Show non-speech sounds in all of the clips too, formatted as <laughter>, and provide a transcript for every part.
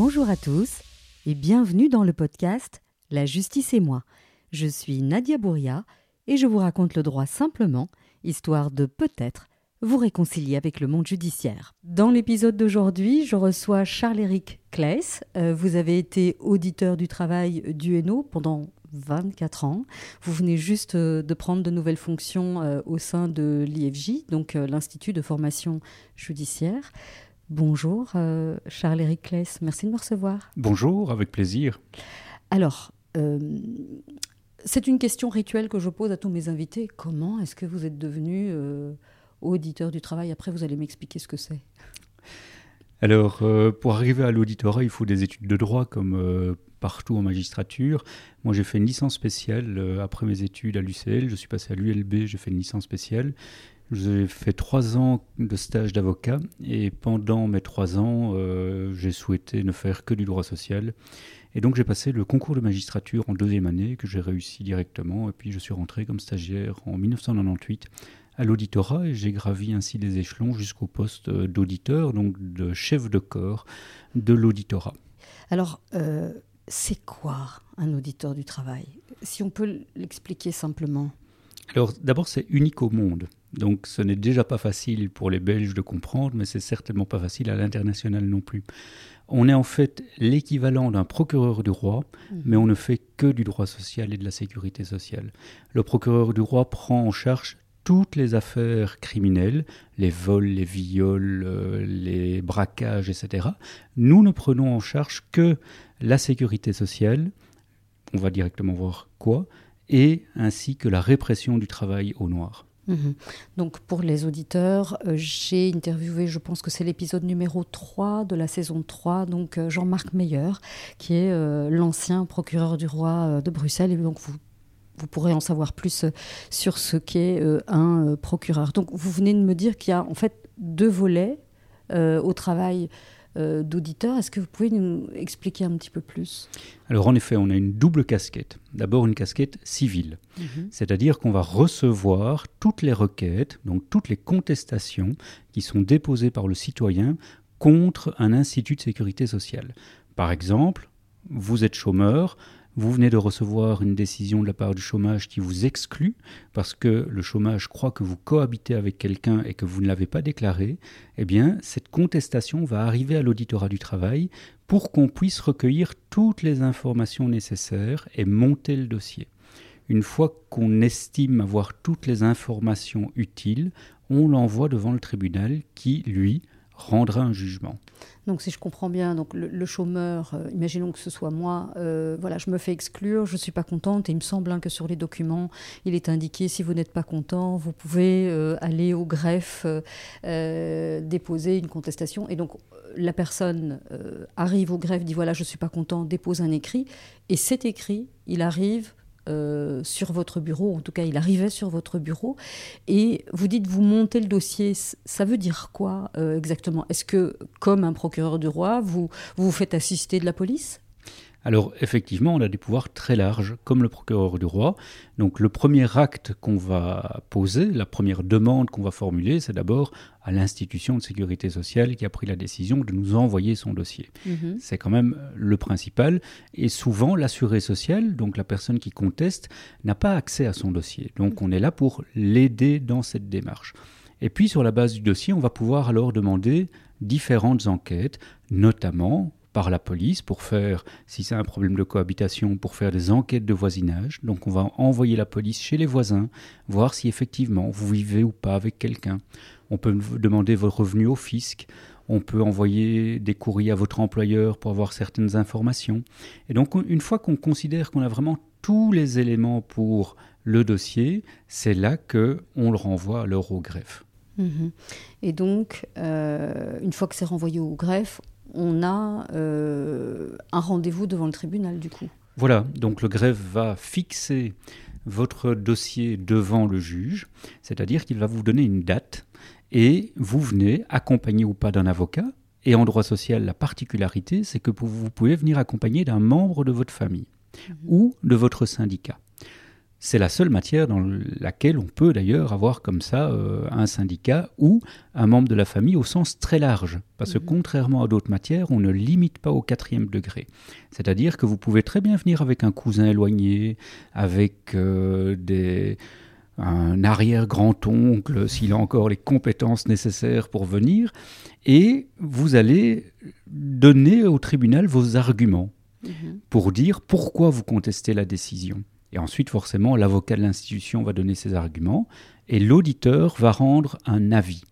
Bonjour à tous et bienvenue dans le podcast La justice et moi. Je suis Nadia Bouria et je vous raconte le droit simplement, histoire de peut-être vous réconcilier avec le monde judiciaire. Dans l'épisode d'aujourd'hui, je reçois Charles-Éric Claes. Euh, vous avez été auditeur du travail du Hainaut pendant 24 ans. Vous venez juste euh, de prendre de nouvelles fonctions euh, au sein de l'IFJ, donc l'Institut de formation judiciaire. Bonjour Charles-Éric Claes, merci de me recevoir. Bonjour, avec plaisir. Alors, c'est une question rituelle que je pose à tous mes invités. Comment est-ce que vous êtes devenu auditeur du travail? Après, vous allez m'expliquer ce que c'est. Alors, euh, pour arriver à l'auditorat, il faut des études de droit comme euh, partout en magistrature. Moi, j'ai fait une licence spéciale euh, après mes études à l'UCL. Je suis passé à l'ULB, j'ai fait une licence spéciale. J'ai fait trois ans de stage d'avocat et pendant mes trois ans, j'ai souhaité ne faire que du droit social. Et donc j'ai passé le concours de magistrature en deuxième année que j'ai réussi directement et puis je suis rentré comme stagiaire en 1998 à l'auditorat et j'ai gravi ainsi les échelons jusqu'au poste d'auditeur, donc de chef de corps de l'auditorat. Alors, euh, c'est quoi un auditeur du travail? Si on peut l'expliquer simplement. Alors, d'abord, c'est unique au monde. Donc, ce n'est déjà pas facile pour les Belges de comprendre, mais c'est certainement pas facile à l'international non plus. On est en fait l'équivalent d'un procureur du roi, mmh. mais on ne fait que du droit social et de la sécurité sociale. Le procureur du roi prend en charge toutes les affaires criminelles, les vols, les viols, euh, les braquages, etc., nous ne prenons en charge que la sécurité sociale, on va directement voir quoi, et ainsi que la répression du travail au noir. Mhm. Donc pour les auditeurs, euh, j'ai interviewé, je pense que c'est l'épisode numéro 3 de la saison 3, donc euh, Jean-Marc Meyer, qui est l'ancien procureur du roi de Bruxelles. Et donc vous vous pourrez en savoir plus euh, sur ce qu'est euh, un euh, procureur. Donc vous venez de me dire qu'il y a en fait deux volets au travail d'auditeur. Est-ce que vous pouvez nous expliquer un petit peu plus? Alors en effet, on a une double casquette. D'abord une casquette civile, mhm. c'est-à-dire qu'on va recevoir toutes les requêtes, donc toutes les contestations qui sont déposées par le citoyen contre un institut de sécurité sociale. Par exemple, vous êtes chômeur, vous venez de recevoir une décision de la part du chômage qui vous exclut parce que le chômage croit que vous cohabitez avec quelqu'un et que vous ne l'avez pas déclaré, eh bien, cette contestation va arriver à l'auditorat du travail pour qu'on puisse recueillir toutes les informations nécessaires et monter le dossier. Une fois qu'on estime avoir toutes les informations utiles, on l'envoie devant le tribunal qui, lui, rendra un jugement. Donc si je comprends bien, donc le, chômeur, euh, imaginons que ce soit moi, euh, voilà, je me fais exclure, je ne suis pas contente et il me semble hein, que sur les documents, il est indiqué si vous n'êtes pas content, vous pouvez euh, aller au greffe déposer une contestation et donc la personne arrive au greffe, dit voilà je ne suis pas content, dépose un écrit et cet écrit, il arrive euh, sur votre bureau, en tout cas il arrivait sur votre bureau, et vous dites vous montez le dossier, ça veut dire quoi euh, exactement? Est-ce que, comme un procureur du roi, vous vous faites assister de la police? Alors effectivement, on a des pouvoirs très larges, comme le procureur du roi. Donc le premier acte qu'on va poser, la première demande qu'on va formuler, c'est d'abord à l'institution de sécurité sociale qui a pris la décision de nous envoyer son dossier. Mhm. C'est quand même le principal. Et souvent, l'assuré social, donc la personne qui conteste, n'a pas accès à son dossier. Donc on est là pour l'aider dans cette démarche. Et puis sur la base du dossier, on va pouvoir alors demander différentes enquêtes, notamment par la police pour faire, si c'est un problème de cohabitation, pour faire des enquêtes de voisinage. Donc on va envoyer la police chez les voisins, voir si effectivement vous vivez ou pas avec quelqu'un. On peut demander vos revenus au fisc. On peut envoyer des courriers à votre employeur pour avoir certaines informations. Et donc une fois qu'on considère qu'on a vraiment tous les éléments pour le dossier, c'est là que on le renvoie alors au greffe. Mhm. Et donc, euh, une fois que c'est renvoyé au greffe, on a euh, un rendez-vous devant le tribunal du coup. Voilà, donc le greffe va fixer votre dossier devant le juge, c'est-à-dire qu'il va vous donner une date et vous venez accompagné ou pas d'un avocat. Et en droit social, la particularité, c'est que vous pouvez venir accompagné d'un membre de votre famille mhm. ou de votre syndicat. C'est la seule matière dans laquelle on peut d'ailleurs avoir comme ça euh, un syndicat ou un membre de la famille au sens très large. Parce que mhm. contrairement à d'autres matières, on ne limite pas au quatrième degré. C'est-à-dire que vous pouvez très bien venir avec un cousin éloigné, avec euh, des, un arrière-grand-oncle, s'il a encore les compétences nécessaires pour venir, et vous allez donner au tribunal vos arguments mhm. pour dire pourquoi vous contestez la décision. Et ensuite, forcément, l'avocat de l'institution va donner ses arguments et l'auditeur va rendre un avis.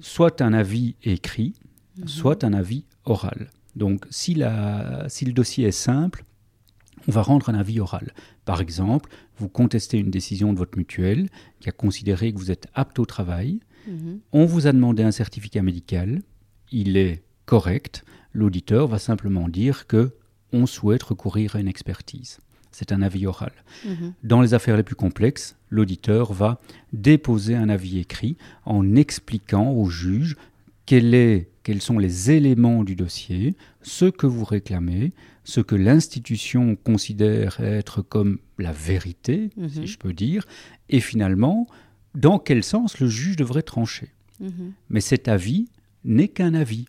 Soit un avis écrit, mhm. soit un avis oral. Donc, si, la, si le dossier est simple, on va rendre un avis oral. Par exemple, vous contestez une décision de votre mutuelle qui a considéré que vous êtes apte au travail. Mhm. On vous a demandé un certificat médical. Il est correct. L'auditeur va simplement dire que on souhaite recourir à une expertise c'est un avis oral. Mhm. Dans les affaires les plus complexes, l'auditeur va déposer un avis écrit en expliquant au juge quels sont les éléments du dossier, ce que vous réclamez, ce que l'institution considère être comme la vérité, si mhm. je peux dire, et finalement, dans quel sens le juge devrait trancher. Mhm. Mais cet avis n'est qu'un avis.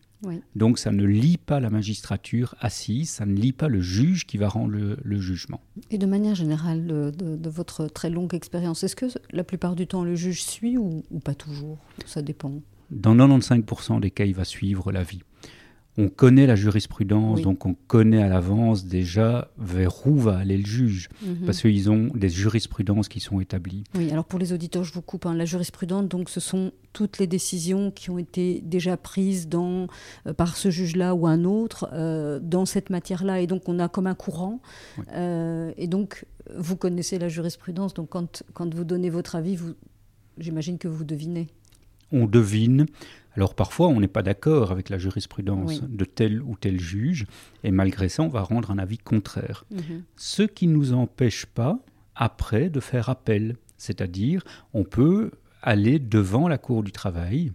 Donc ça ne lie pas la magistrature assise, ça ne lie pas le juge qui va rendre le, jugement. Et de manière générale, de, votre très longue expérience, est-ce que la plupart du temps le juge suit ou, ou pas toujours? Ça dépend. Dans 95% des cas, il va suivre l'avis on connaît la jurisprudence, donc on connaît à l'avance déjà vers où va aller le juge, mhm. parce qu'ils ont des jurisprudences qui sont établies. Oui, alors pour les auditeurs, je vous coupe, hein. la jurisprudence, donc ce sont toutes les décisions qui ont été déjà prises dans, euh, par ce juge-là ou un autre euh, dans cette matière-là, et donc on a comme un courant, euh, et donc vous connaissez la jurisprudence, donc quand, quand vous donnez votre avis, vous, j'imagine que vous devinez. On devine. Alors parfois, on n'est pas d'accord avec la jurisprudence de tel ou tel juge, et malgré ça, on va rendre un avis contraire. Mhm. Ce qui ne nous empêche pas, après, de faire appel. C'est-à-dire, on peut aller devant la Cour du travail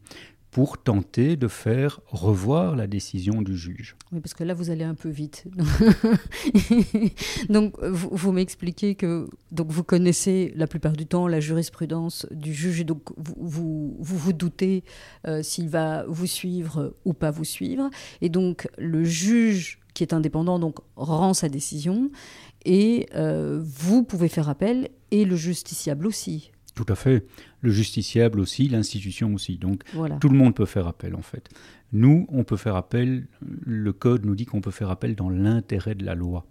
pour tenter de faire revoir la décision du juge. Oui, parce que là, vous allez un peu vite. <laughs> donc, vous, m'expliquez que donc vous connaissez la plupart du temps la jurisprudence du juge, et donc vous vous, vous, doutez euh, s'il va vous suivre ou pas vous suivre. Et donc, le juge qui est indépendant donc rend sa décision, et euh, vous pouvez faire appel, et le justiciable aussi. Tout à fait. Le justiciable aussi, l'institution aussi. Donc tout le monde peut faire appel en fait. Nous, on peut faire appel, le code nous dit qu'on peut faire appel dans l'intérêt de la loi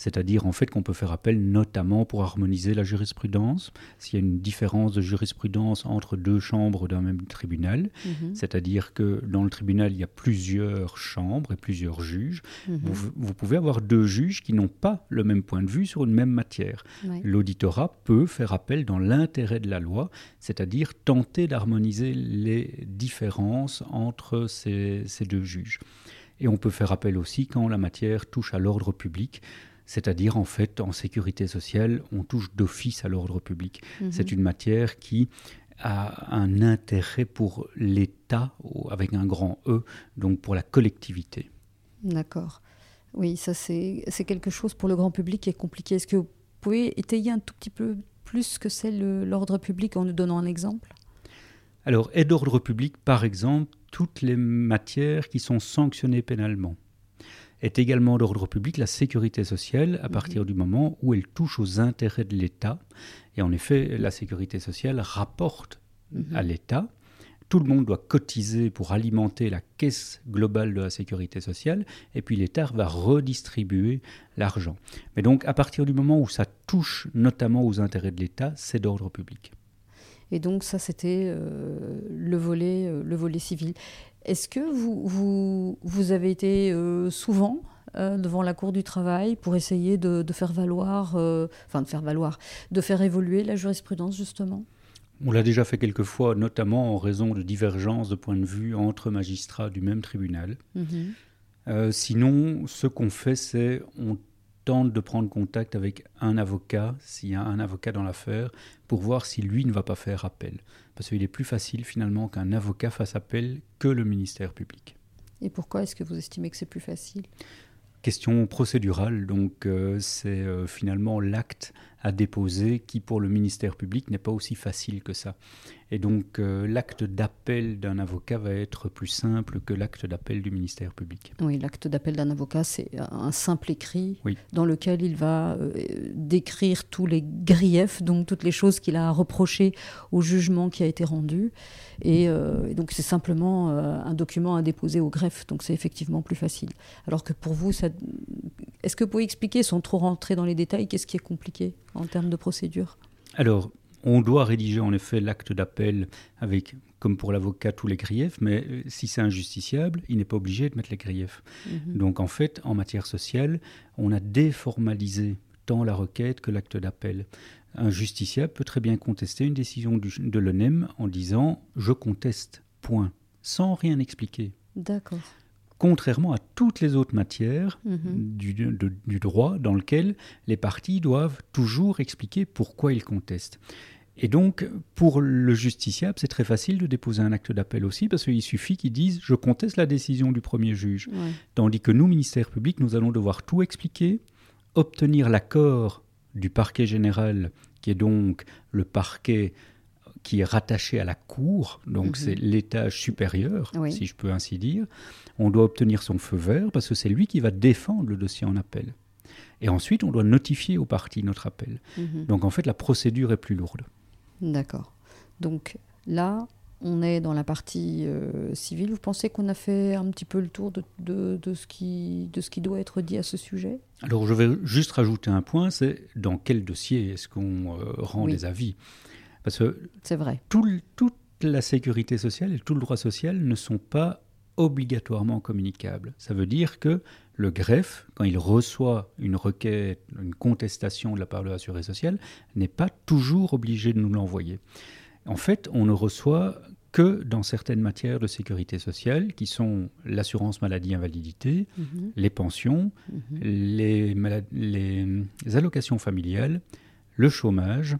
c'est-à-dire en fait qu'on peut faire appel notamment pour harmoniser la jurisprudence, s'il y a une différence de jurisprudence entre deux chambres d'un même tribunal, mhm. c'est-à-dire que dans le tribunal il y a plusieurs chambres et plusieurs juges, mhm. vous, pouvez avoir deux juges qui n'ont pas le même point de vue sur une même matière. L'auditorat peut faire appel dans l'intérêt de la loi, c'est-à-dire tenter d'harmoniser les différences entre ces, ces deux juges. Et on peut faire appel aussi quand la matière touche à l'ordre public, c'est-à-dire en fait en sécurité sociale, on touche d'office à l'ordre public. Mhm. C'est une matière qui a un intérêt pour l'État avec un grand E, donc pour la collectivité. D'accord. Oui, ça c'est quelque chose pour le grand public qui est compliqué. Est-ce que vous pouvez étayer un tout petit peu plus que c'est l'ordre public en nous donnant un exemple? Alors, aide d'ordre public, par exemple, toutes les matières qui sont sanctionnées pénalement est également d'ordre public la sécurité sociale à mhm. partir du moment où elle touche aux intérêts de l'État. Et en effet, la sécurité sociale rapporte mhm. à l'État. Tout le monde doit cotiser pour alimenter la caisse globale de la sécurité sociale, et puis l'État va redistribuer l'argent. Mais donc, à partir du moment où ça touche notamment aux intérêts de l'État, c'est d'ordre public. Et donc ça, c'était euh, le, volet, euh, le volet civil. Est-ce que vous, vous, vous, avez été euh, souvent devant la Cour du travail pour essayer de, faire valoir, enfin de faire valoir, de faire évoluer la jurisprudence justement? On l'a déjà fait quelques fois, notamment en raison de divergences de points de vue entre magistrats du même tribunal. Mhm. sinon, ce qu'on fait, c'est on tente de prendre contact avec un avocat, s'il y a un avocat dans l'affaire, pour voir si lui ne va pas faire appel. Parce qu'il est plus facile finalement qu'un avocat fasse appel que le ministère public. Et pourquoi est-ce que vous estimez que c'est plus facile? Question procédurale, donc euh, c'est euh, finalement l'acte à déposer qui, pour le ministère public, n'est pas aussi facile que ça. Et donc, euh, l'acte d'appel d'un avocat va être plus simple que l'acte d'appel du ministère public. Oui, l'acte d'appel d'un avocat, c'est un simple écrit dans lequel il va euh, décrire tous les griefs, donc toutes les choses qu'il a reprochées au jugement qui a été rendu. Et, euh, donc, c'est simplement un document à déposer au greffe. Donc, c'est effectivement plus facile. Alors que pour vous, est-ce que vous pouvez expliquer, sans trop rentrer dans les détails, qu'est-ce qui est compliqué en termes de procédure? Alors, on doit rédiger en effet l'acte d'appel avec, comme pour l'avocat, tous les griefs, mais euh, si c'est injusticiable, il n'est pas obligé de mettre les griefs. Mhm. Donc en fait, en matière sociale, on a déformalisé tant la requête que l'acte d'appel. Un justiciable peut très bien contester une décision de l'ONEM en disant je conteste, point, sans rien expliquer. D'accord contrairement à toutes les autres matières mhm. du, droit dans lequel les parties doivent toujours expliquer pourquoi ils contestent. Et donc, pour le justiciable, c'est très facile de déposer un acte d'appel aussi, parce qu'il suffit qu'ils disent je conteste la décision du premier juge. Tandis que nous, ministère public, nous allons devoir tout expliquer, obtenir l'accord du parquet général, qui est donc le parquet qui est rattaché à la cour, donc mhm. c'est l'étage supérieur, si je peux ainsi dire. On doit obtenir son feu vert parce que c'est lui qui va défendre le dossier en appel. Et ensuite, on doit notifier aux parties notre appel. Mhm. Donc en fait, la procédure est plus lourde. D'accord. Donc là, on est dans la partie euh, civile. Vous pensez qu'on a fait un petit peu le tour de, de, ce qui, de ce qui doit être dit à ce sujet? Alors je vais juste rajouter un point, c'est dans quel dossier est-ce qu'on euh, rend les avis? Parce que c'est vrai. toute la sécurité sociale et tout le droit social ne sont pas obligatoirement communicables. Ça veut dire que le greffe, quand il reçoit une requête, une contestation de la part de l'assuré social, n'est pas toujours obligé de nous l'envoyer. En fait, on ne reçoit que dans certaines matières de sécurité sociale, qui sont l'assurance maladie-invalidité, mhm. les pensions, mhm. les, les allocations familiales, le chômage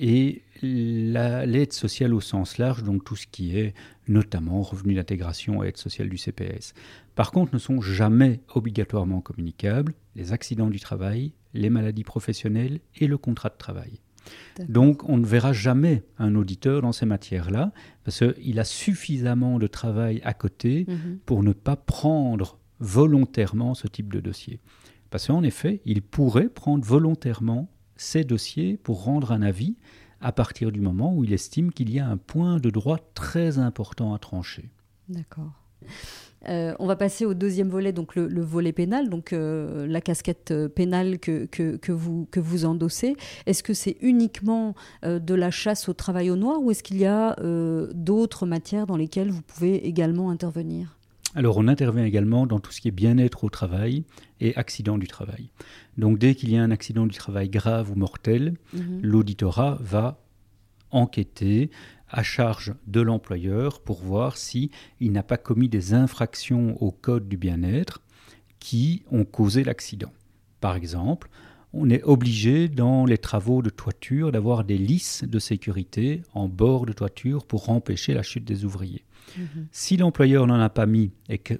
et l'aide sociale au sens large, donc tout ce qui est notamment revenu d'intégration et aide sociale du CPS. Par contre, ne sont jamais obligatoirement communicables les accidents du travail, les maladies professionnelles et le contrat de travail. Donc on ne verra jamais un auditeur dans ces matières-là, parce qu'il a suffisamment de travail à côté mhm. pour ne pas prendre volontairement ce type de dossier. Parce qu'en effet, il pourrait prendre volontairement ces dossiers pour rendre un avis à partir du moment où il estime qu'il y a un point de droit très important à trancher. D'accord. Euh, on va passer au deuxième volet, donc le, volet pénal, donc euh, la casquette euh, pénale que, que, vous, que vous endossez. Est-ce que c'est uniquement de la chasse au travail au noir ou est-ce qu'il y a d'autres matières dans lesquelles vous pouvez également intervenir? Alors on intervient également dans tout ce qui est bien-être au travail et accident du travail. Donc dès qu'il y a un accident du travail grave ou mortel, mhm. l'auditorat va enquêter à charge de l'employeur pour voir si il n'a pas commis des infractions au code du bien-être qui ont causé l'accident. Par exemple, on est obligé dans les travaux de toiture d'avoir des lisses de sécurité en bord de toiture pour empêcher la chute des ouvriers. Mhm. Si l'employeur n'en a pas mis et qu'un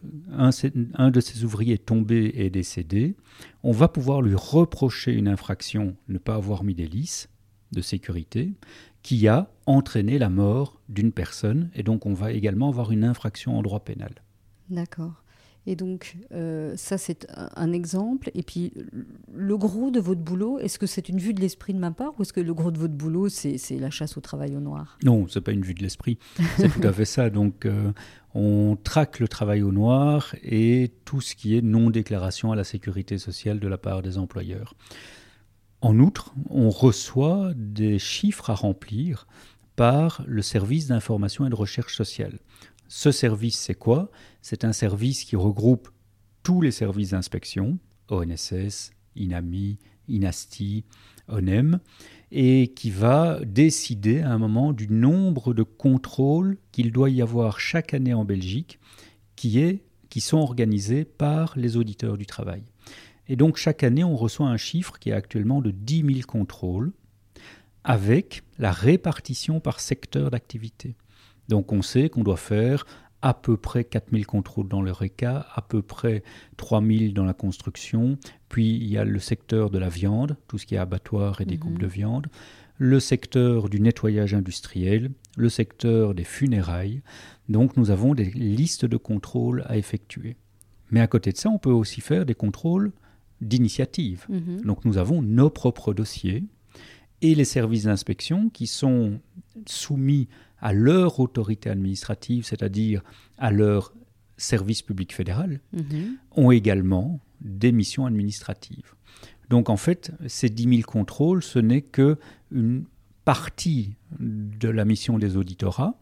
un de ses ouvriers est tombé et est décédé, on va pouvoir lui reprocher une infraction, ne pas avoir mis des lisses de sécurité, qui a entraîné la mort d'une personne, et donc on va également avoir une infraction en droit pénal. D'accord. Et donc, euh, ça, c'est un exemple. Et puis, le gros de votre boulot, est-ce que c'est une vue de l'esprit de ma part ou est-ce que le gros de votre boulot, c'est la chasse au travail au noir? Non, ce n'est pas une vue de l'esprit. C'est tout à fait ça. Donc, euh, on traque le travail au noir et tout ce qui est non-déclaration à la sécurité sociale de la part des employeurs. En outre, on reçoit des chiffres à remplir par le service d'information et de recherche sociale. Ce service, c'est quoi? C'est un service qui regroupe tous les services d'inspection, ONSS, INAMI, INASTI, ONEM, et qui va décider à un moment du nombre de contrôles qu'il doit y avoir chaque année en Belgique, qui, sont organisés par les auditeurs du travail. Et donc chaque année, on reçoit un chiffre qui est actuellement de 10 000 contrôles, avec la répartition par secteur d'activité. Donc on sait qu'on doit faire à peu près 4000 contrôles dans le RECA, à peu près 3000 dans la construction. Puis il y a le secteur de la viande, tout ce qui est abattoir et découpe Mhm. de viande, le secteur du nettoyage industriel, le secteur des funérailles. Donc nous avons des listes de contrôles à effectuer. Mais à côté de ça, on peut aussi faire des contrôles d'initiative. Mhm. Donc nous avons nos propres dossiers et les services d'inspection qui sont soumis à leur autorité administrative, c'est-à-dire à leur service public fédéral, Mhm. ont également des missions administratives. Donc en fait, ces 10 000 contrôles, ce n'est que une partie de la mission des auditorats.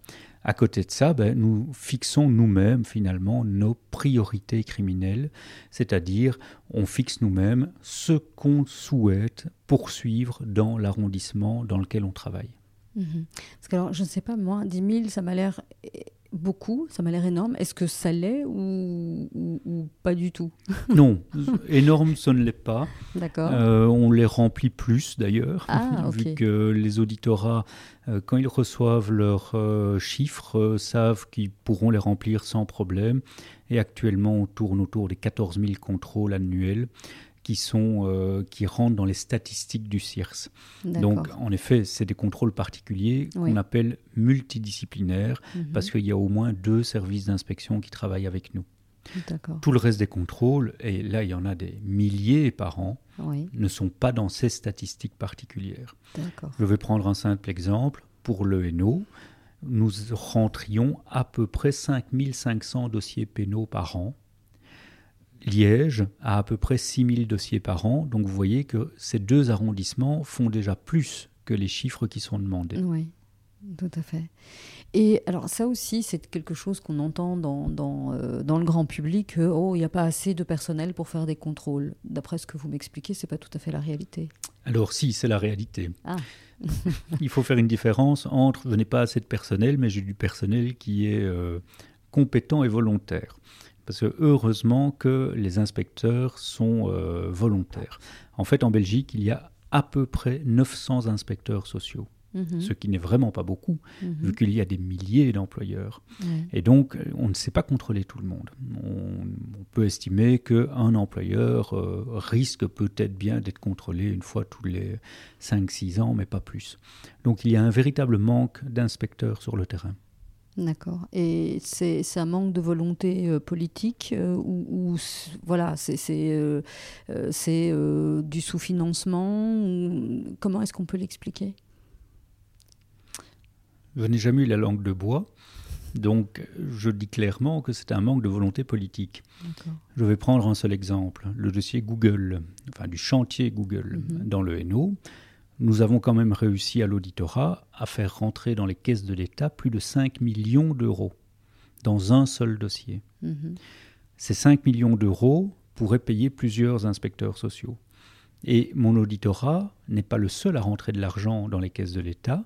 À côté de ça, ben, nous fixons nous-mêmes finalement nos priorités criminelles, c'est-à-dire on fixe nous-mêmes ce qu'on souhaite poursuivre dans l'arrondissement dans lequel on travaille. Mhm. Parce que alors, je ne sais pas, moi, 10 000, ça m'a l'air eh, beaucoup, ça m'a l'air énorme. Est-ce que ça l'est ou, ou- ou pas du tout? <laughs> Non, énorme, ce ne l'est pas. D'accord. Euh, on les remplit plus d'ailleurs, Ah, <laughs> vu que les auditorat, euh, quand ils reçoivent leurs euh, chiffres, savent qu'ils pourront les remplir sans problème. Et actuellement, on tourne autour des 14 000 contrôles annuels qui, sont, euh, qui rentrent dans les statistiques du CIRS. Donc, en effet, c'est des contrôles particuliers Oui. qu'on appelle multidisciplinaires Mhm. parce qu'il y a au moins deux services d'inspection qui travaillent avec nous. Tout le reste des contrôles, et là il y en a des milliers par an, Oui, ne sont pas dans ces statistiques particulières. Je vais prendre un simple exemple. Pour le NO, nous rentrions à peu près 5500 dossiers pénaux par an. Liège a à peu près 6000 dossiers par an. Donc vous voyez que ces deux arrondissements font déjà plus que les chiffres qui sont demandés. Oui, tout à fait. Et alors ça aussi, c'est quelque chose qu'on entend dans, dans, euh, dans le grand public, que, oh, il n'y a pas assez de personnel pour faire des contrôles. D'après ce que vous m'expliquez, c'est pas tout à fait la réalité. Alors si, c'est la réalité. Ah. <laughs> Il faut faire une différence entre je n'ai pas assez de personnel, mais j'ai du personnel qui est euh, compétent et volontaire. Parce que heureusement que les inspecteurs sont euh, volontaires. En fait, en Belgique, il y a à peu près 900 inspecteurs sociaux, Mhm, ce qui n'est vraiment pas beaucoup, mhm, vu qu'il y a des milliers d'employeurs. Et donc, euh, on ne sait pas contrôler tout le monde. On, on peut estimer qu'un employeur euh, risque peut-être bien d'être contrôlé une fois tous les 5-6 ans, mais pas plus. Donc, il y a un véritable manque d'inspecteurs sur le terrain. D'accord. Et c'est un manque de volonté euh, politique euh, ou, voilà, c'est euh, du sous-financement ou- Comment est-ce qu'on peut l'expliquer? Je n'ai jamais eu la langue de bois, donc je dis clairement que c'est un manque de volonté politique. Je vais prendre un seul exemple, le dossier Google, enfin du chantier Google Mhm. dans le NO. Nous avons quand même réussi à l'auditorat à faire rentrer dans les caisses de l'État plus de 5 millions d'euros dans un seul dossier. Mhm. Ces 5 millions d'euros pourraient payer plusieurs inspecteurs sociaux. Et mon auditorat n'est pas le seul à rentrer de l'argent dans les caisses de l'État,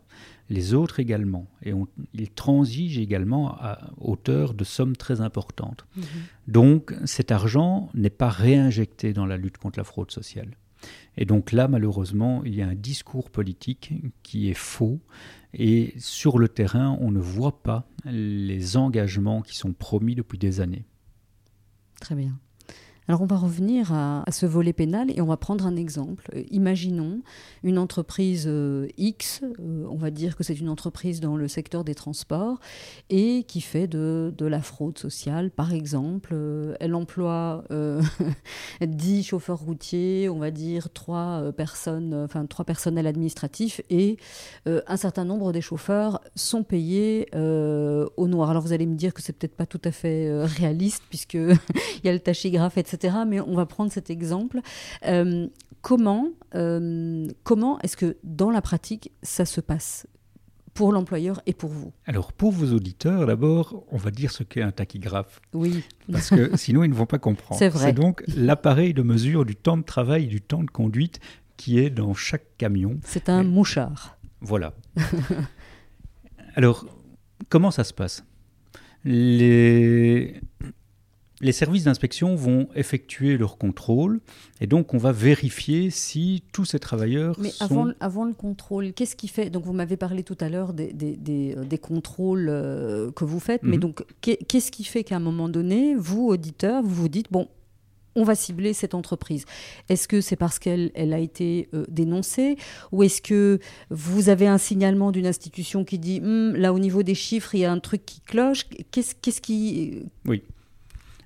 les autres également. Et on, ils transigent également à hauteur de sommes très importantes. Mhm. Donc cet argent n'est pas réinjecté dans la lutte contre la fraude sociale. Et donc là, malheureusement, il y a un discours politique qui est faux. Et sur le terrain, on ne voit pas les engagements qui sont promis depuis des années. Très bien. Alors on va revenir à, ce volet pénal et on va prendre un exemple. Euh, imaginons une entreprise euh, X, euh, on va dire que c'est une entreprise dans le secteur des transports et qui fait de, la fraude sociale. Par exemple, elle emploie euh, <laughs> 10 chauffeurs routiers, on va dire 3 personnes, enfin 3 personnels administratifs et un certain nombre des chauffeurs sont payés au noir. Alors vous allez me dire que c'est peut-être pas tout à fait réaliste puisque <laughs> il y a le tachygraphe, etc. Mais on va prendre cet exemple. Euh, comment euh, comment est-ce que dans la pratique ça se passe pour l'employeur et pour vous? Alors pour vos auditeurs, d'abord, on va dire ce qu'est un tachygraphe, Oui, parce que <laughs> sinon ils ne vont pas comprendre. C'est vrai. C'est donc l'appareil de mesure du temps de travail et du temps de conduite qui est dans chaque camion. c'est un mouchard. Voilà. <laughs> Alors, comment ça se passe? Les les services d'inspection vont effectuer leur contrôle et donc on va vérifier si tous ces travailleurs Mais sont... avant, avant le contrôle, qu'est-ce qui fait Donc vous m'avez parlé tout à l'heure des, des, des, des contrôles euh, que vous faites, mais Mhm. donc qu'est- qu'est-ce qui fait qu'à un moment donné, vous, auditeur, vous vous dites, bon, on va cibler cette entreprise Est-ce que c'est parce qu'elle elle a été euh, dénoncée Ou est-ce que vous avez un signalement d'une institution qui dit, Hum, là au niveau des chiffres, il y a un truc qui cloche? Qu'est-ce qu'est-ce qui... Oui.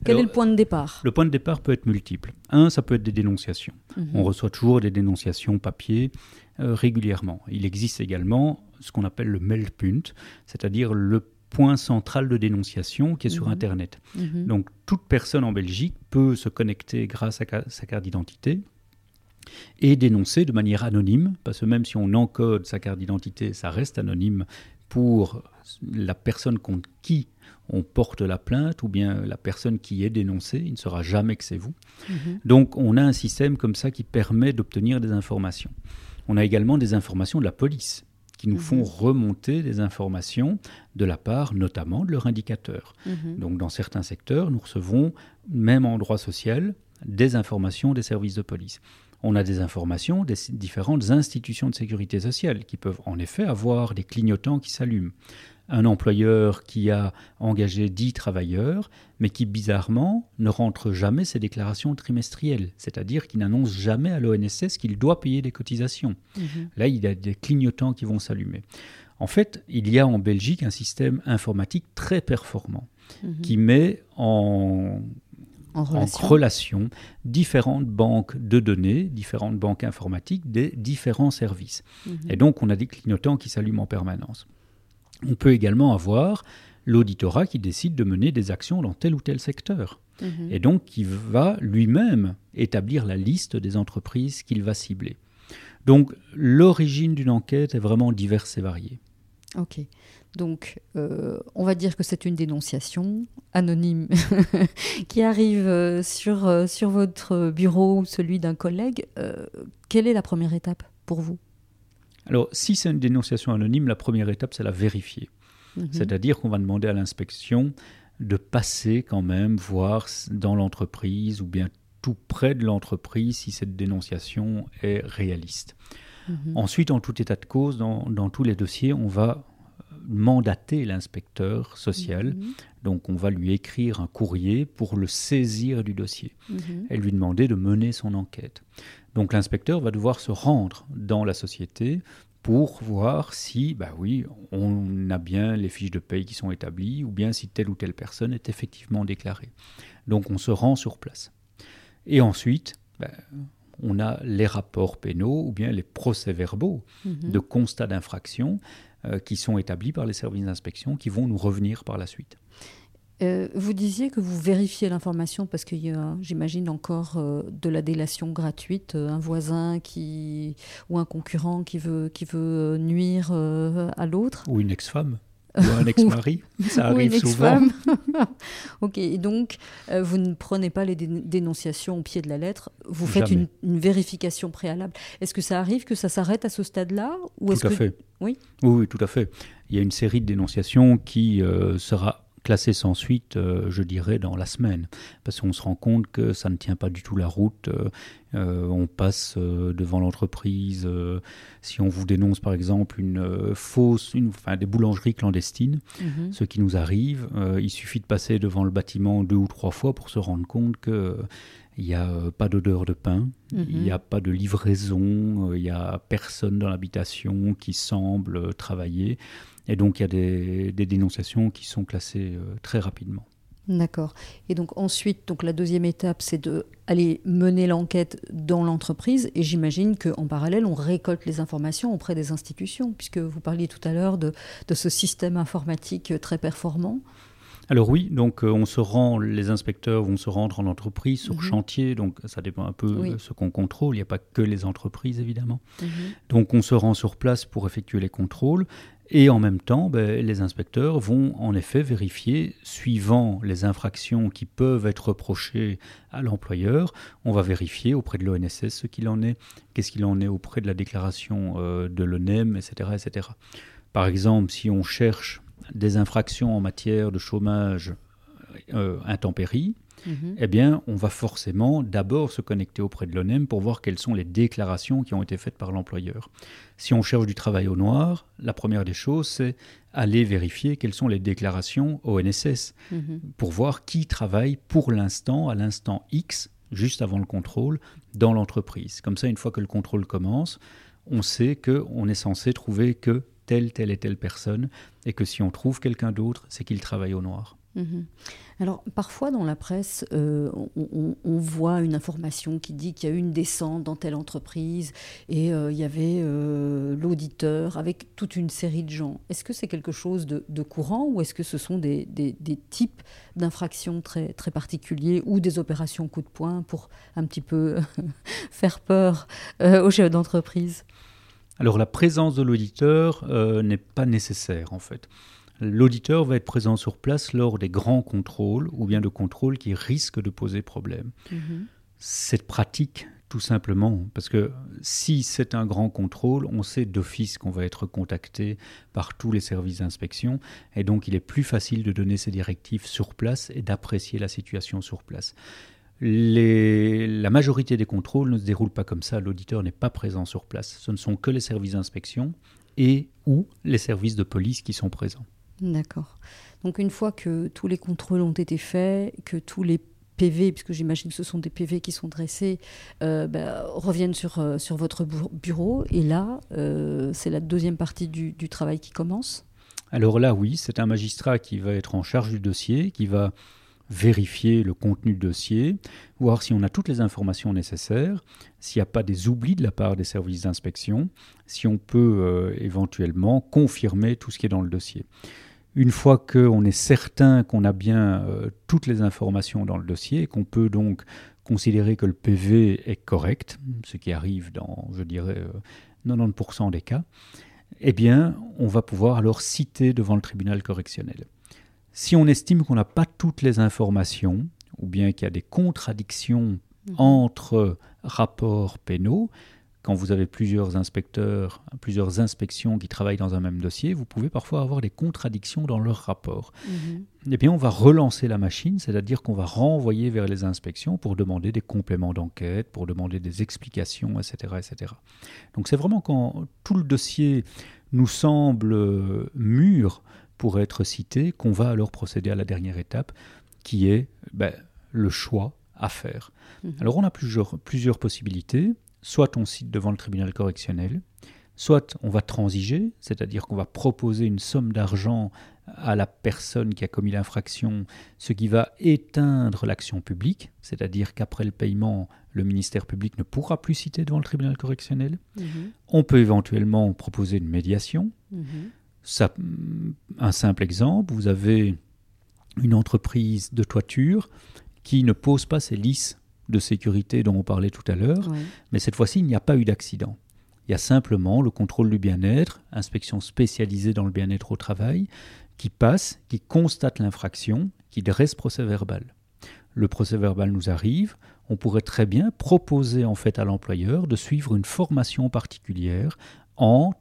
Quel Alors, est le point de départ? Le point de départ peut être multiple. Un, ça peut être des dénonciations. Mhm. On reçoit toujours des dénonciations papier euh, régulièrement. Il existe également ce qu'on appelle le Meldpunt, c'est-à-dire le point central de dénonciation qui est sur Mhm. Internet. Mhm. Donc toute personne en Belgique peut se connecter grâce à sa carte d'identité et dénoncer de manière anonyme, parce que même si on encode sa carte d'identité, ça reste anonyme pour la personne contre qui on porte la plainte ou bien la personne qui est dénoncée, il ne sera jamais que c'est vous. Mhm. Donc on a un système comme ça qui permet d'obtenir des informations. On a également des informations de la police qui nous Mhm. font remonter des informations de la part notamment de leur indicateur. Mhm. Donc dans certains secteurs, nous recevons, même en droit social, des informations des services de police. On a des informations des différentes institutions de sécurité sociale qui peuvent en effet avoir des clignotants qui s'allument. Un employeur qui a engagé 10 travailleurs, mais qui bizarrement ne rentre jamais ses déclarations trimestrielles, c'est-à-dire qui n'annonce jamais à l'ONSS qu'il doit payer des cotisations. Mhm. Là, il y a des clignotants qui vont s'allumer. En fait, il y a en Belgique un système informatique très performant Mhm. qui met en, en en relation. relation différentes banques de données, différentes banques informatiques des différents services. Mhm. Et donc, on a des clignotants qui s'allument en permanence. On peut également avoir l'auditorat qui décide de mener des actions dans tel ou tel secteur. Mhm. Et donc, qui va lui-même établir la liste des entreprises qu'il va cibler. Donc, l'origine d'une enquête est vraiment diverse et variée. Ok. Donc, euh, on va dire que c'est une dénonciation anonyme <laughs> qui arrive euh, sur, euh, sur votre bureau ou celui d'un collègue. Euh, quelle est la première étape pour vous? Alors, si c'est une dénonciation anonyme, la première étape, c'est la vérifier. Mhm. C'est-à-dire qu'on va demander à l'inspection de passer quand même, voir dans l'entreprise ou bien tout près de l'entreprise si cette dénonciation est réaliste. Mhm. Ensuite, en tout état de cause, dans, dans tous les dossiers, on va mandater l'inspecteur social. Mhm. Donc, on va lui écrire un courrier pour le saisir du dossier Mhm. et lui demander de mener son enquête. Donc, l'inspecteur va devoir se rendre dans la société pour voir si, bah oui, on a bien les fiches de paye qui sont établies ou bien si telle ou telle personne est effectivement déclarée. Donc, on se rend sur place. Et ensuite, bah, on a les rapports pénaux ou bien les procès-verbaux Mhm. de constats d'infraction qui sont établis par les services d'inspection qui vont nous revenir par la suite. Euh, vous disiez que vous vérifiez l'information parce qu'il y a, j'imagine, encore euh, de la délation gratuite, euh, un voisin qui ou un concurrent qui veut, qui veut nuire euh, à l'autre. Ou une ex-femme, ou un ex-mari, <laughs> ça Ou une arrive souvent. <laughs> ok, et donc euh, vous ne prenez pas les dé- dénonciations au pied de la lettre, vous faites une, une vérification préalable. Est-ce que ça arrive que ça s'arrête à ce stade-là ou Tout à que... fait. Oui. oui. oui, tout à fait. Il y a une série de dénonciations qui euh, sera classée sans suite, euh, je dirais, dans la semaine. Parce qu'on se rend compte que ça ne tient pas du tout la route. euh, euh, on passe devant l'entreprise. si on vous dénonce, par exemple, une fausse, une, enfin, des boulangeries clandestines, Mhm. ce qui nous arrive, il suffit de passer devant le bâtiment deux ou trois fois pour se rendre compte que il n'y a euh, pas d'odeur de pain, il n'y a pas de livraison, euh, il n'y a personne dans l'habitation qui semble euh, travailler. Et donc il y a des, des dénonciations qui sont classées euh, très rapidement. D'accord. Et donc ensuite, donc la deuxième étape, c'est de aller mener l'enquête dans l'entreprise. Et j'imagine qu'en parallèle, on récolte les informations auprès des institutions, puisque vous parliez tout à l'heure de, de ce système informatique très performant. Alors oui, donc euh, on se rend, les inspecteurs vont se rendre en entreprise sur Mhm. chantier, donc ça dépend un peu Oui. de ce qu'on contrôle. Il n'y a pas que les entreprises évidemment. Mhm. Donc on se rend sur place pour effectuer les contrôles et en même temps, ben, les inspecteurs vont en effet vérifier, suivant les infractions qui peuvent être reprochées à l'employeur, on va vérifier auprès de l'ONSS ce qu'il en est, qu'est-ce qu'il en est auprès de la déclaration euh, de l'ONEM, etc., etc. Par exemple, si on cherche des infractions en matière de chômage euh, intempéries, mhm. eh bien, on va forcément d'abord se connecter auprès de l'ONEM pour voir quelles sont les déclarations qui ont été faites par l'employeur. Si on cherche du travail au noir, la première des choses, c'est aller vérifier quelles sont les déclarations ONSS mhm. pour voir qui travaille pour l'instant, à l'instant X, juste avant le contrôle, dans l'entreprise. Comme ça, une fois que le contrôle commence, on sait qu'on est censé trouver que telle, telle et telle personne, et que si on trouve quelqu'un d'autre, c'est qu'il travaille au noir. Mhm. Alors parfois dans la presse, euh, on, voit une information qui dit qu'il y a eu une descente dans telle entreprise et euh, il y avait euh, l'auditeur avec toute une série de gens. Est-ce que c'est quelque chose de, courant ou est-ce que ce sont des, types d'infractions très, très particuliers ou des opérations coup de poing pour un petit peu <laughs> faire peur aux chefs d'entreprise? Alors la présence de l'auditeur n'est pas nécessaire en fait. L'auditeur va être présent sur place lors des grands contrôles ou bien de contrôles qui risquent de poser problème. Mhm. C'est pratique tout simplement parce que si c'est un grand contrôle, on sait d'office qu'on va être contacté par tous les services d'inspection et donc il est plus facile de donner ses directives sur place et d'apprécier la situation sur place la majorité des contrôles ne se déroulent pas comme ça. L'auditeur n'est pas présent sur place. Ce ne sont que les services d'inspection et ou les services de police qui sont présents. D'accord. Donc une fois que tous les contrôles ont été faits, que tous les PV, puisque j'imagine que ce sont des PV qui sont dressés, euh, ben, reviennent sur, euh, sur votre bureau. Et là, euh, c'est la deuxième partie du, du travail qui commence? Alors là, oui, c'est un magistrat qui va être en charge du dossier, qui va vérifier le contenu du dossier, voir si on a toutes les informations nécessaires, s'il n'y a pas des oublis de la part des services d'inspection, si on peut euh, éventuellement confirmer tout ce qui est dans le dossier. Une fois qu'on est certain qu'on a bien euh, toutes les informations dans le dossier qu'on peut donc considérer que le PV est correct, ce qui arrive dans, je dirais, 90% euh, des cas, eh bien, on va pouvoir alors citer devant le tribunal correctionnel. Si on estime qu'on n'a pas toutes les informations, ou bien qu'il y a des contradictions mhm. entre rapports pénaux, quand vous avez plusieurs inspecteurs, plusieurs inspections qui travaillent dans un même dossier, vous pouvez parfois avoir des contradictions dans leurs rapports. Mhm. Eh bien, on va relancer la machine, c'est-à-dire qu'on va renvoyer vers les inspections pour demander des compléments d'enquête, pour demander des explications, etc. etc. Donc c'est vraiment quand tout le dossier nous semble mûr pour être cité, qu'on va alors procéder à la dernière étape, qui est ben, le choix à faire. Mhm. Alors on a plusieurs, plusieurs possibilités. Soit on cite devant le tribunal correctionnel, soit on va transiger, c'est-à-dire qu'on va proposer une somme d'argent à la personne qui a commis l'infraction, ce qui va éteindre l'action publique, c'est-à-dire qu'après le paiement, le ministère public ne pourra plus citer devant le tribunal correctionnel. Mhm. On peut éventuellement proposer une médiation. Mhm. Ça, un simple exemple, vous avez une entreprise de toiture qui ne pose pas ses lisses de sécurité dont on parlait tout à l'heure, mais cette fois-ci, il n'y a pas eu d'accident. Il y a simplement le contrôle du bien-être, inspection spécialisée dans le bien-être au travail, qui passe, qui constate l'infraction, qui dresse procès verbal. Le procès verbal nous arrive, on pourrait très bien proposer en fait à l'employeur de suivre une formation particulière en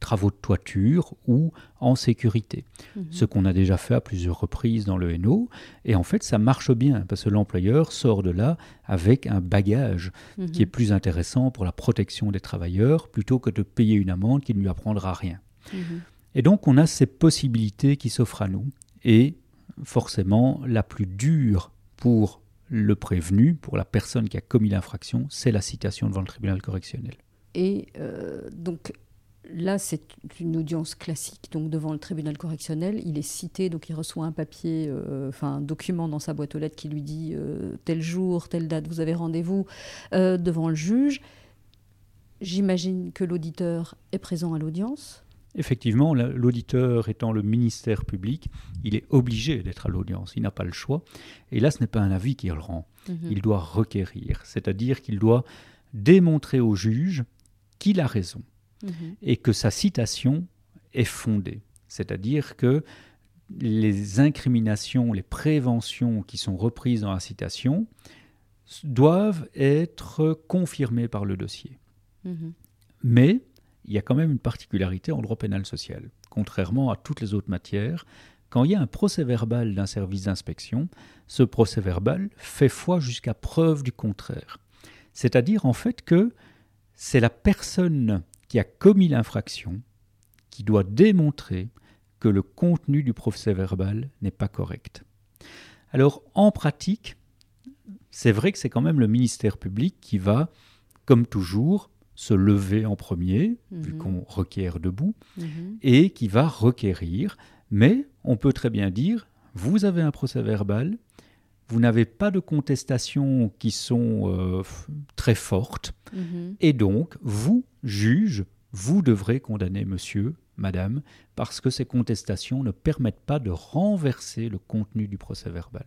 travaux de toiture ou en sécurité. Mhm. Ce qu'on a déjà fait à plusieurs reprises dans le NO. Et en fait, ça marche bien parce que l'employeur sort de là avec un bagage mhm. qui est plus intéressant pour la protection des travailleurs plutôt que de payer une amende qui ne lui apprendra rien. Mhm. Et donc, on a ces possibilités qui s'offrent à nous. Et forcément, la plus dure pour le prévenu, pour la personne qui a commis l'infraction, c'est la citation devant le tribunal correctionnel. Et euh, donc, Là, c'est une audience classique, donc devant le tribunal correctionnel. Il est cité, donc il reçoit un papier, euh, enfin un document dans sa boîte aux lettres qui lui dit euh, tel jour, telle date, vous avez rendez-vous euh, devant le juge. J'imagine que l'auditeur est présent à l'audience. Effectivement, l'auditeur étant le ministère public, il est obligé d'être à l'audience, il n'a pas le choix. Et là, ce n'est pas un avis qu'il rend, mhm. il doit requérir, c'est-à-dire qu'il doit démontrer au juge qu'il a raison. Et que sa citation est fondée. C'est-à-dire que les incriminations, les préventions qui sont reprises dans la citation doivent être confirmées par le dossier. Mais il y a quand même une particularité en droit pénal social. Contrairement à toutes les autres matières, quand il y a un procès verbal d'un service d'inspection, ce procès verbal fait foi jusqu'à preuve du contraire. C'est-à-dire en fait que c'est la personne qui a commis l'infraction qui doit démontrer que le contenu du procès verbal n'est pas correct. Alors en pratique, c'est vrai que c'est quand même le ministère public qui va, comme toujours, se lever en premier, vu mhm. qu'on requiert debout, mhm. et qui va requérir. Mais on peut très bien dire, vous avez un procès verbal, vous n'avez pas de contestations qui sont euh, très fortes, mhm. et donc, vous, juge, vous devrez condamner monsieur, madame, parce que ces contestations ne permettent pas de renverser le contenu du procès verbal.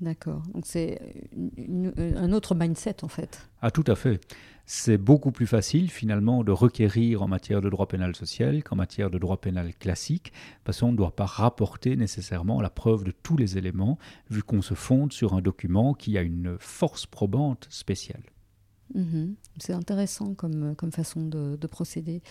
D'accord. Donc c'est un autre mindset en fait. Ah tout à fait. C'est beaucoup plus facile finalement de requérir en matière de droit pénal social qu'en matière de droit pénal classique, parce qu'on ne doit pas rapporter nécessairement la preuve de tous les éléments, vu qu'on se fonde sur un document qui a une force probante spéciale. Mhm. C'est intéressant comme, comme façon de, procéder.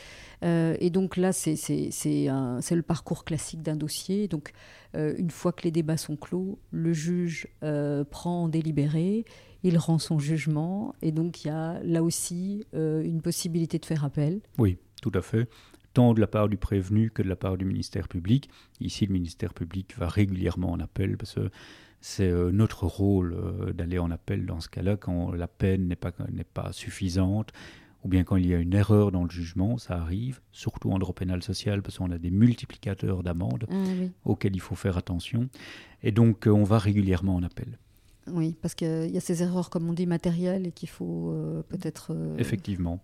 Euh, et donc là, c'est le parcours classique d'un dossier. Donc euh, une fois que les débats sont clos, le juge euh, prend en délibéré, il rend son jugement. Et donc il y a là aussi une possibilité de faire appel. Oui, tout à fait tant de la part du prévenu que de la part du ministère public. Ici, le ministère public va régulièrement en appel parce que c'est euh, notre rôle euh, d'aller en appel dans ce cas-là quand la peine n'est pas, n'est pas suffisante ou bien quand il y a une erreur dans le jugement, ça arrive, surtout en droit pénal social, parce qu'on a des multiplicateurs d'amendes ah auxquels il faut faire attention. Et donc, euh, on va régulièrement en appel. Oui, parce qu'il y a ces erreurs, comme on dit, matérielles et qu'il faut peut-être... Effectivement.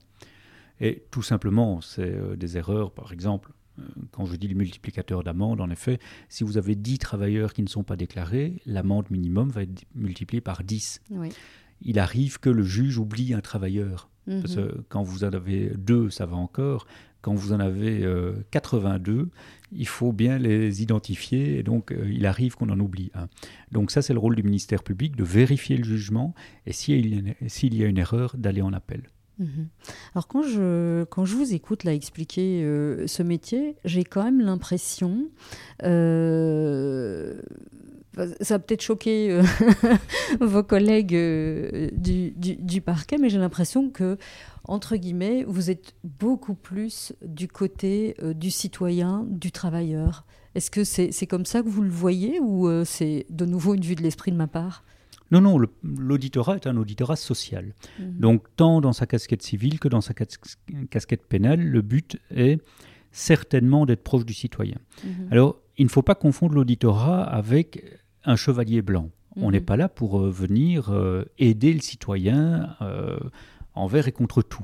Et tout simplement, c'est des erreurs, par exemple, euh, quand je dis le multiplicateur d'amende, en effet, si vous avez 10 travailleurs qui ne sont pas déclarés, l'amende minimum va être multipliée par 10. Il arrive que le juge oublie un travailleur. Parce que mhm. quand vous en avez deux, ça va encore. Quand vous en avez 82, euh, il faut bien les identifier et donc euh, il arrive qu'on en oublie un. Donc ça, c'est le rôle du ministère public de vérifier le jugement et s'il y a une erreur, d'aller en appel. Mhm. Alors quand je, quand je vous écoute là expliquer euh, ce métier, j'ai quand même l'impression, euh, ça va peut-être choquer euh, <laughs> vos collègues du, du, parquet, mais j'ai l'impression que, entre guillemets, vous êtes beaucoup plus du côté du citoyen, du travailleur. Est-ce que c'est comme ça que vous le voyez ou c'est de nouveau une vue de l'esprit de ma part? Non, non, l'auditorat est un auditorat social. Mhm. Donc, tant dans sa casquette civile que dans sa casquette pénale, le but est certainement d'être proche du citoyen. Mhm. Alors, il ne faut pas confondre l'auditorat avec un chevalier blanc. On mhm. n'est pas là pour euh, venir euh, aider le citoyen euh, envers et contre tout.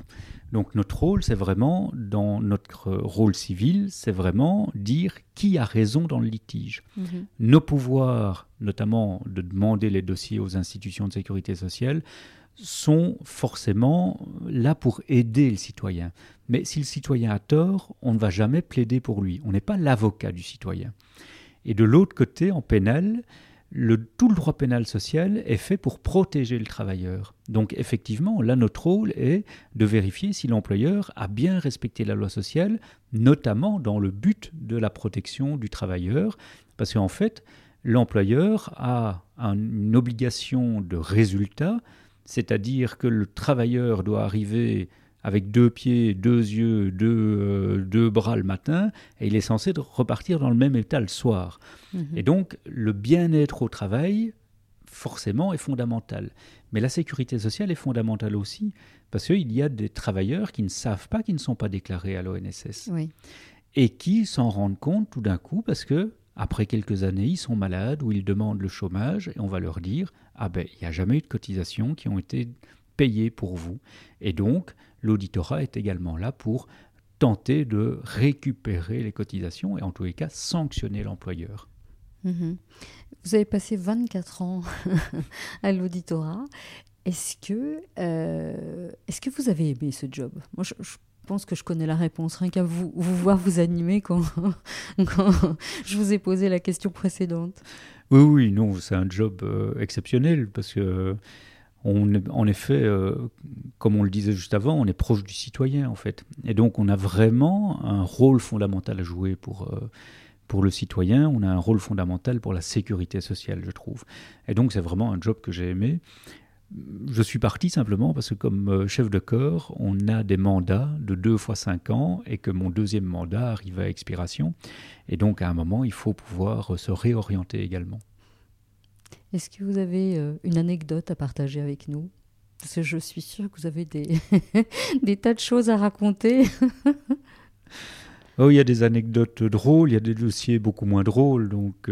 Donc notre rôle, c'est vraiment, dans notre rôle civil, c'est vraiment dire qui a raison dans le litige. Mhm. Nos pouvoirs, notamment de demander les dossiers aux institutions de sécurité sociale, sont forcément là pour aider le citoyen. Mais si le citoyen a tort, on ne va jamais plaider pour lui. On n'est pas l'avocat du citoyen. Et de l'autre côté, en pénal, tout le droit pénal social est fait pour protéger le travailleur. Donc effectivement, là, notre rôle est de vérifier si l'employeur a bien respecté la loi sociale, notamment dans le but de la protection du travailleur, parce qu'en fait, l'employeur a une obligation de résultat, c'est-à-dire que le travailleur doit arriver avec deux pieds, deux yeux, euh, deux, bras le matin, et il est censé repartir dans le même état le soir. Mhm. Et donc, le bien-être au travail, forcément, est fondamental. Mais la sécurité sociale est fondamentale aussi, parce qu'il y a des travailleurs qui ne savent pas qu'ils ne sont pas déclarés à l'ONSS. Et qui s'en rendent compte tout d'un coup, parce que après quelques années, ils sont malades ou ils demandent le chômage, et on va leur dire Ah ben, il n'y a jamais eu de cotisations qui ont été payées pour vous. Et donc, l'auditorat est également là pour tenter de récupérer les cotisations et en tous les cas sanctionner l'employeur. Mhm. Vous avez passé 24 ans <laughs> à l'auditorat. Est-ce que, euh, est que vous avez aimé ce job? Moi, je, pense que je connais la réponse, rien qu'à vous, vous voir vous animer quand, <laughs> quand je vous ai posé la question précédente. Oui, oui, non, c'est un job euh, exceptionnel parce que on, en effet, euh, comme on le disait juste avant, on est proche du citoyen en fait. Et donc on a vraiment un rôle fondamental à jouer pour, euh, pour le citoyen, on a un rôle fondamental pour la sécurité sociale, je trouve. Et donc c'est vraiment un job que j'ai aimé. Je suis parti simplement parce que comme euh, chef de corps, on a des mandats de deux fois cinq ans et que mon deuxième mandat arrive à expiration. Et donc à un moment, il faut pouvoir se réorienter également. Est-ce que vous avez euh, une anecdote à partager avec nous? Parce que je suis sûre que vous avez <laughs> des, tas de choses à raconter. oh, il y a des anecdotes drôles, il y a des dossiers beaucoup moins drôles. Donc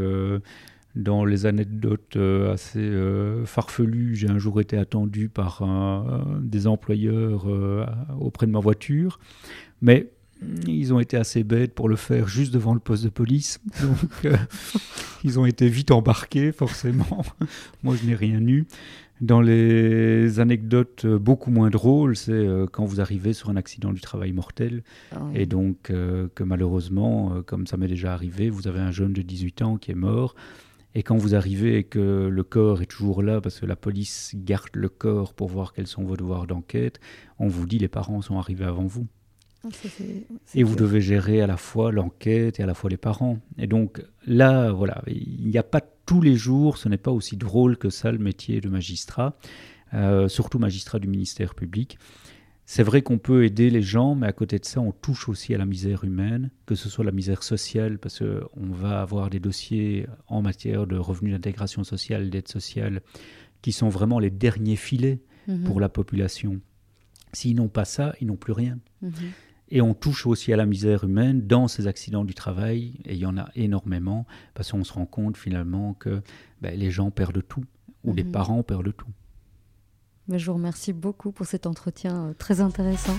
dans les anecdotes euh, assez euh, farfelues, j'ai un jour été attendu par des employeurs euh, auprès de ma voiture, mais ils ont été assez bêtes pour le faire juste devant le poste de police. <laughs> Donc, ils ont été vite embarqués, forcément. <laughs> Moi, je n'ai rien eu. Dans les anecdotes beaucoup moins drôles, c'est quand vous arrivez sur un accident du travail mortel. Ah et donc, que malheureusement, comme ça m'est déjà arrivé, vous avez un jeune de 18 ans qui est mort. Et quand vous arrivez et que le corps est toujours là, parce que la police garde le corps pour voir quels sont vos devoirs d'enquête, on vous dit les parents sont arrivés avant vous. Ah, et vous devez gérer à la fois l'enquête et à la fois les parents. Et donc là, voilà, il n'y a pas tous les jours, ce n'est pas aussi drôle que ça le métier de magistrat, euh, surtout magistrat du ministère public. C'est vrai qu'on peut aider les gens, mais à côté de ça, on touche aussi à la misère humaine, que ce soit la misère sociale, parce qu'on va avoir des dossiers en matière de revenus d'intégration sociale, d'aide sociale, qui sont vraiment les derniers filets mhm. pour la population. S'ils n'ont pas ça, ils n'ont plus rien. Mhm. Et on touche aussi à la misère humaine dans ces accidents du travail, et il y en a énormément, parce qu'on se rend compte finalement que ben, les gens perdent tout, ou les mhm. parents perdent tout. Mais je vous remercie beaucoup pour cet entretien euh, très intéressant.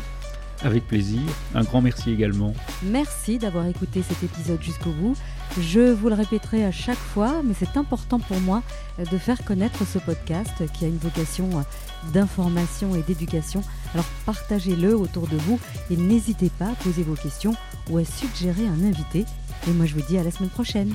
Avec plaisir. Un grand merci également. Merci d'avoir écouté cet épisode jusqu'au bout. Je vous le répéterai à chaque fois, mais c'est important pour moi euh, de faire connaître ce podcast qui a une vocation euh, d'information et d'éducation. Alors partagez-le autour de vous et n'hésitez pas à poser vos questions ou à suggérer un invité. Et moi je vous dis à la semaine prochaine.